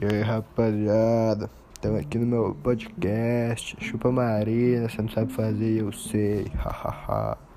E aí, rapaziada, estamos aqui no meu podcast. Chupa Marina, você não sabe fazer, eu sei. Hahaha.